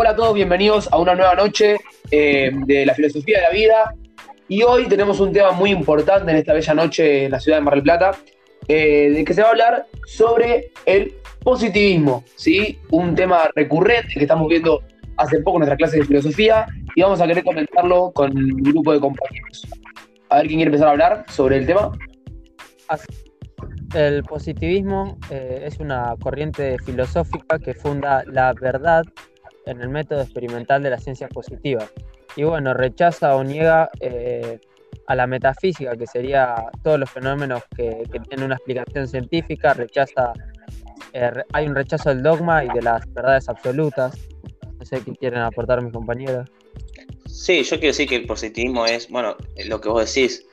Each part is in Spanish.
Hola a todos, bienvenidos a una nueva noche eh, de la filosofía de la vida. Y hoy tenemos un tema muy importante en esta bella noche en la ciudad de Mar del Plata, eh, de que se va a hablar sobre el positivismo, ¿sí? Un tema recurrente que estamos viendo hace poco en nuestra clase de filosofía y vamos a querer comentarlo con un grupo de compañeros. A ver quién quiere empezar a hablar sobre el tema. El positivismo eh, es una corriente filosófica que funda la verdad en el método experimental de las ciencias positivas. Y bueno, rechaza o niega eh, a la metafísica, que sería todos los fenómenos que, tienen una explicación científica, rechaza, eh, hay un rechazo del dogma y de las verdades absolutas. No sé qué quieren aportar mis compañeros. Sí, yo quiero decir que el positivismo es, bueno, lo que vos decís,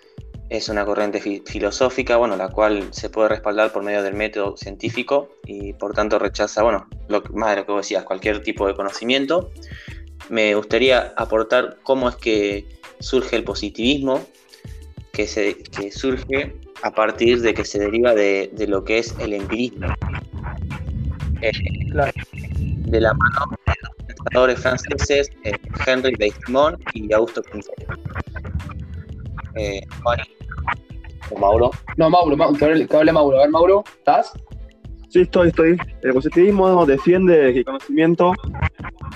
es una corriente filosófica, bueno, la cual se puede respaldar por medio del método científico y por tanto rechaza, bueno, lo, más de lo que vos decías, cualquier tipo de conocimiento. Me gustaría aportar cómo es que surge el positivismo, que, se, que surge a partir de que se deriva de, lo que es el empirismo. Eh, de la mano de los pensadores franceses eh, Henry de y Augusto Comte. Eh, Mauro? No, Mauro, que, hable, Mauro. A ver, Mauro, ¿estás? Sí, estoy, estoy. El positivismo defiende que el conocimiento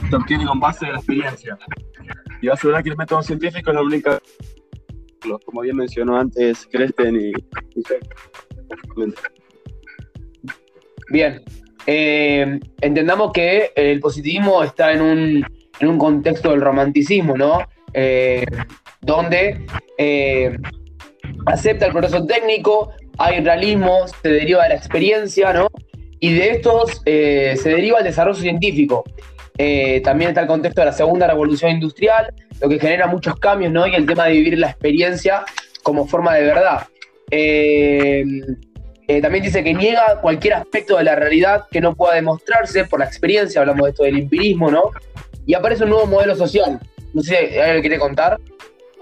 se obtiene con base de la experiencia. Y va a asegurar que el método científico es la única, como bien mencionó antes Cresten y, Bien. Eh, entendamos que el positivismo está en un, en un contexto del romanticismo, ¿no? Eh, donde eh, acepta el proceso técnico, hay realismo, se deriva de la experiencia, ¿no? Y de estos eh, se deriva el desarrollo científico. También está el contexto de la segunda revolución industrial, lo que genera muchos cambios, ¿no? Y el tema de vivir la experiencia como forma de verdad. También dice que niega cualquier aspecto de la realidad que no pueda demostrarse por la experiencia, hablamos de esto del empirismo, ¿no? Y aparece un nuevo modelo social. No sé si alguien quiere contar.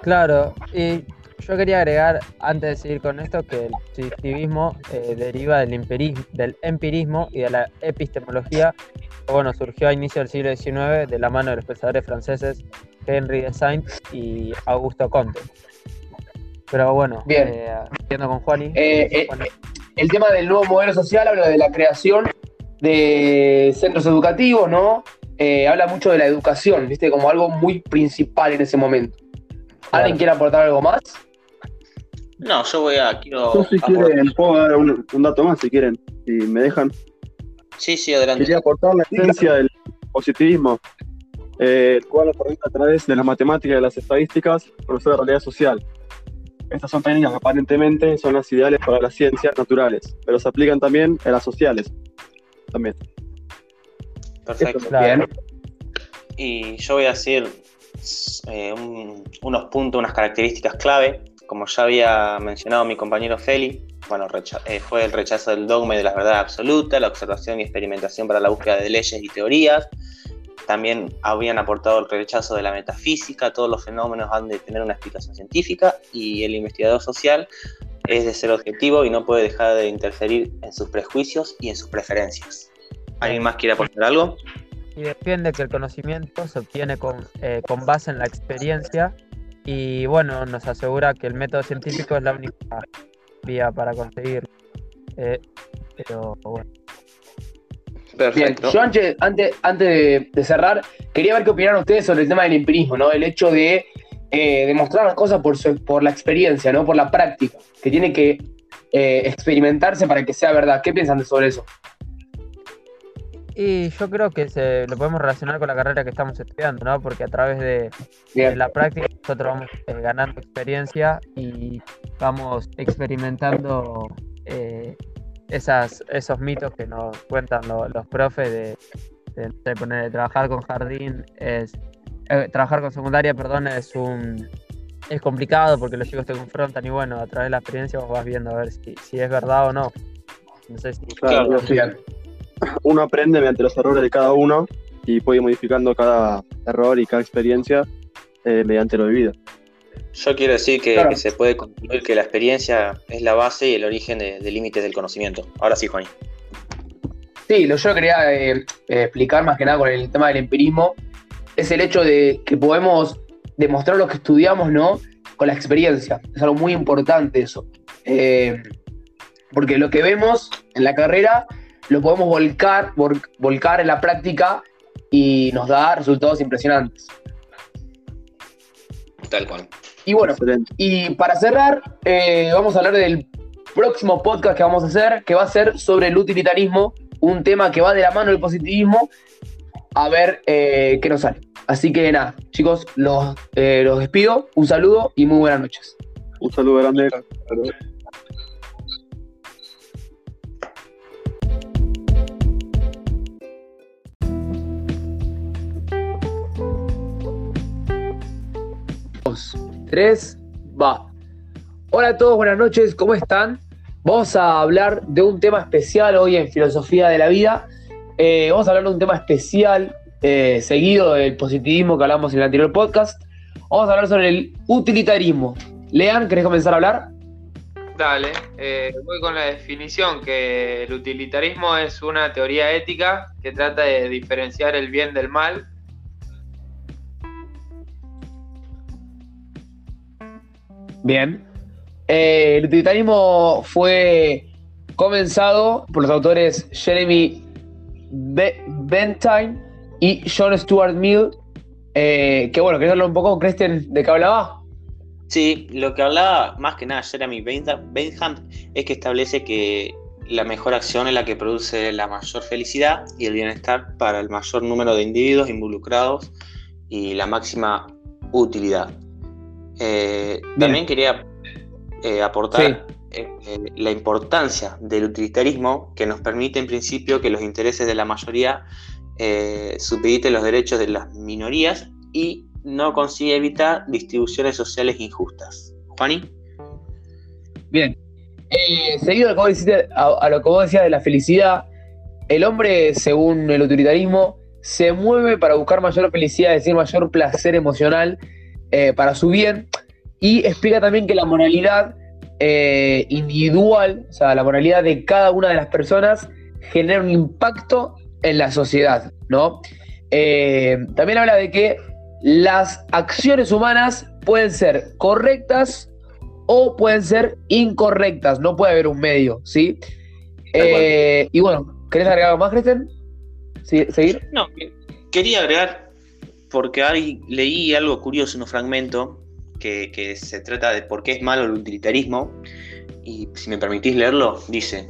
Claro, y yo quería agregar, antes de seguir con esto, que el positivismo eh, deriva del, empirismo, del empirismo y de la epistemología, que bueno, surgió a inicios del siglo XIX de la mano de los pensadores franceses Henry de Saint y Augusto Comte. Pero bueno, Bien. Eh, con Juani. Eh, el tema del nuevo modelo social habla de la creación de centros educativos, ¿no? Habla mucho de la educación, ¿viste? Como algo muy principal en ese momento. ¿Alguien quiere aportar algo más? No, yo voy a. Quiero. si quieren, puedo dar un, dato más si quieren, si me dejan. Sí, sí, adelante. Quería aportar la esencia del positivismo, eh, el cual aprovecha a través de las matemáticas y de las estadísticas conocer la realidad social. Estas son técnicas que aparentemente son las ideales para las ciencias naturales, pero se aplican también en las sociales. También. Perfecto. Bien. Y yo voy a decir eh, unos puntos, unas características clave como ya había mencionado mi compañero Feli, bueno, eh, fue el rechazo del dogma y de la verdad absoluta, la observación y experimentación para la búsqueda de leyes y teorías. También habían aportado el rechazo de la metafísica, todos los fenómenos han de tener una explicación científica y el investigador social es de ser objetivo y no puede dejar de interferir en sus prejuicios y en sus preferencias. ¿Alguien más quiere aportar algo? Y defiende que el conocimiento se obtiene con, eh, con base en la experiencia y bueno, nos asegura que el método científico es la única vía para conseguir. Eh, pero bueno. Perfecto. yo antes, antes, de, cerrar, quería ver qué opinan ustedes sobre el tema del empirismo, ¿no? El hecho de eh, demostrar las cosas por, por la experiencia, ¿no? Por la práctica, que tiene que eh, experimentarse para que sea verdad. ¿Qué piensan sobre eso? Y yo creo que se, lo podemos relacionar con la carrera que estamos estudiando, ¿no? Porque a través de, la práctica nosotros vamos eh, ganando experiencia y vamos experimentando eh, esas, esos mitos que nos cuentan los profes de, de, poner, trabajar con jardín es eh, trabajar con secundaria, perdón, es un es complicado porque los chicos te confrontan y bueno, a través de la experiencia vos vas viendo a ver si, si es verdad o no. No sé si claro, uno aprende mediante los errores de cada uno y puede ir modificando cada error y cada experiencia eh, mediante lo vivido. Yo quiero decir que, se puede concluir que la experiencia es la base y el origen de, límites del conocimiento. Ahora sí, Juan. Sí, lo yo quería eh, eh, explicar más que nada con el tema del empirismo, es el hecho de que podemos demostrar lo que estudiamos, ¿no? Con la experiencia. Es algo muy importante eso. Eh, porque lo que vemos en la carrera lo podemos volcar, volcar en la práctica y nos da resultados impresionantes. Tal cual. Y bueno, y para cerrar, eh, vamos a hablar del próximo podcast que vamos a hacer, que va a ser sobre el utilitarismo, un tema que va de la mano del positivismo, a ver eh, qué nos sale. Así que nada, chicos, los, eh, los despido, un saludo y muy buenas noches. Un saludo grande. Va. Hola a todos, buenas noches, ¿cómo están? Vamos a hablar de un tema especial hoy en Filosofía de la Vida. Eh, vamos a hablar de un tema especial eh, seguido del positivismo que hablamos en el anterior podcast. Vamos a hablar sobre el utilitarismo. Lean, ¿querés comenzar a hablar? Dale, eh, voy con la definición que el utilitarismo es una teoría ética que trata de diferenciar el bien del mal Bien. Eh, el utilitarismo fue comenzado por los autores Jeremy Bentham y John Stuart Mill. Eh, que bueno, ¿querés hablar un poco, Christian, de qué hablaba? Sí, lo que hablaba más que nada Jeremy Bentham es que establece que la mejor acción es la que produce la mayor felicidad y el bienestar para el mayor número de individuos involucrados y la máxima utilidad. Eh, también quería eh, aportar eh, la importancia del utilitarismo que nos permite en principio que los intereses de la mayoría supediten los derechos de las minorías y no consigue evitar distribuciones sociales injustas. Juani. Bien. seguido a lo, que a lo que vos decías de la felicidad, el hombre, según el utilitarismo, se mueve para buscar mayor felicidad, es decir, mayor placer emocional eh, para su bien. Y explica también que la moralidad eh, individual, o sea, la moralidad de cada una de las personas, genera un impacto en la sociedad, ¿no? Eh, también habla de que las acciones humanas pueden ser correctas o pueden ser incorrectas, no puede haber un medio, ¿sí? y bueno, ¿querés agregar algo más, Cristian? ¿Seguir? No, quería agregar porque ahí leí algo curioso en un fragmento que, se trata de por qué es malo el utilitarismo. Y si me permitís leerlo, dice,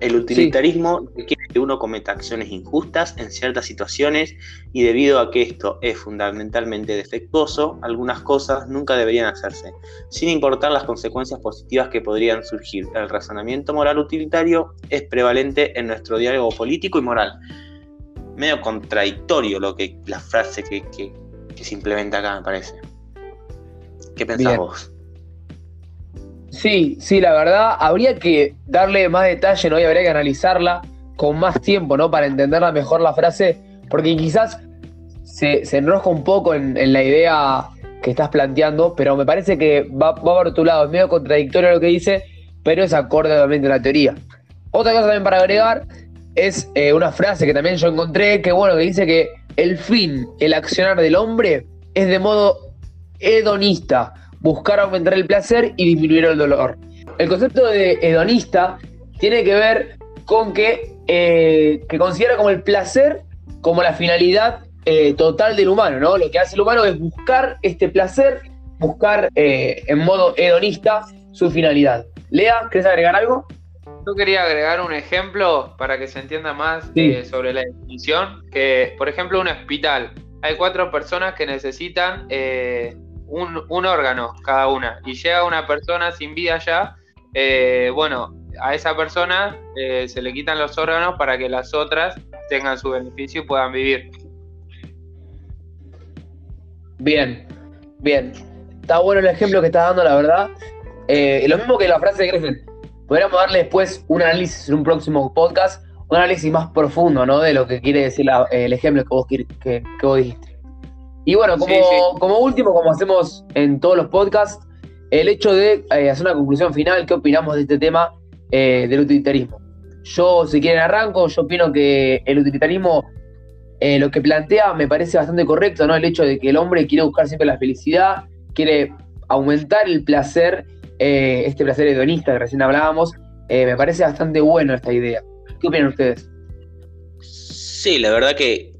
el utilitarismo requiere que uno cometa acciones injustas en ciertas situaciones y debido a que esto es fundamentalmente defectuoso, algunas cosas nunca deberían hacerse, sin importar las consecuencias positivas que podrían surgir. El razonamiento moral utilitario es prevalente en nuestro diálogo político y moral medio contradictorio lo que la frase que, se implementa acá, me parece. ¿Qué pensás vos? Sí, sí, la verdad, habría que darle más detalle, ¿no? Y habría que analizarla con más tiempo, ¿no? Para entenderla mejor la frase, porque quizás se, enrosca un poco en, la idea que estás planteando, pero me parece que va, va por tu lado, es medio contradictorio lo que dice, pero es acorde obviamente a la teoría. Otra cosa también para agregar es eh, una frase que también yo encontré que, bueno, que dice que el fin, el accionar del hombre es de modo hedonista, buscar aumentar el placer y disminuir el dolor. El concepto de hedonista tiene que ver con que, eh, que considera como el placer como la finalidad eh, total del humano, ¿no? Lo que hace el humano es buscar este placer, buscar en modo hedonista su finalidad. Lea, ¿querés agregar algo? Yo quería agregar un ejemplo para que se entienda más eh, sobre la definición, que por ejemplo un hospital, hay cuatro personas que necesitan eh, un, órgano cada una y llega una persona sin vida ya, eh, bueno, a esa persona se le quitan los órganos para que las otras tengan su beneficio y puedan vivir. Bien, bien. Está bueno el ejemplo que estás dando, la verdad. lo mismo que la frase de Griffin podríamos darle después un análisis en un próximo podcast, un análisis más profundo, ¿no? De lo que quiere decir el ejemplo que vos, que, vos dijiste. Y bueno, como, último, como hacemos en todos los podcasts, el hecho de eh, hacer una conclusión final, ¿qué opinamos de este tema eh, del utilitarismo? Yo, si quieren, arranco. Yo opino que el utilitarismo eh, lo que plantea me parece bastante correcto, ¿no? El hecho de que el hombre quiere buscar siempre la felicidad, quiere aumentar el placer, eh, este placer hedonista que recién hablábamos, eh, me parece bastante bueno esta idea. ¿Qué opinan ustedes? Sí, la verdad que,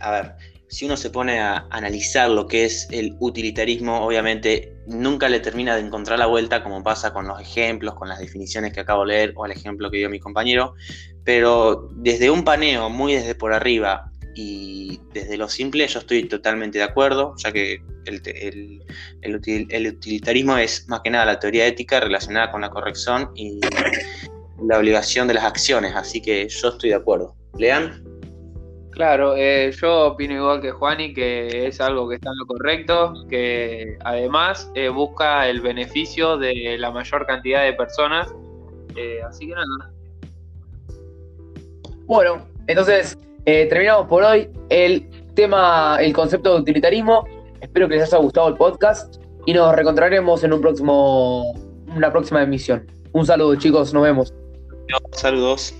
a ver, si uno se pone a analizar lo que es el utilitarismo, obviamente nunca le termina de encontrar la vuelta, como pasa con los ejemplos, con las definiciones que acabo de leer o el ejemplo que dio mi compañero, pero desde un paneo muy desde por arriba y desde lo simple yo estoy totalmente de acuerdo, ya que el, el, utilitarismo es más que nada la teoría ética relacionada con la corrección y la obligación de las acciones, así que yo estoy de acuerdo. ¿Lean? Claro, eh, yo opino igual que Juani que es algo que está en lo correcto, que además eh, busca el beneficio de la mayor cantidad de personas. Eh, así que nada. Bueno, entonces terminamos por hoy el tema, el concepto de utilitarismo. Espero que les haya gustado el podcast y nos reencontraremos en un próximo, una próxima emisión. Un saludo chicos, nos vemos. Saludos.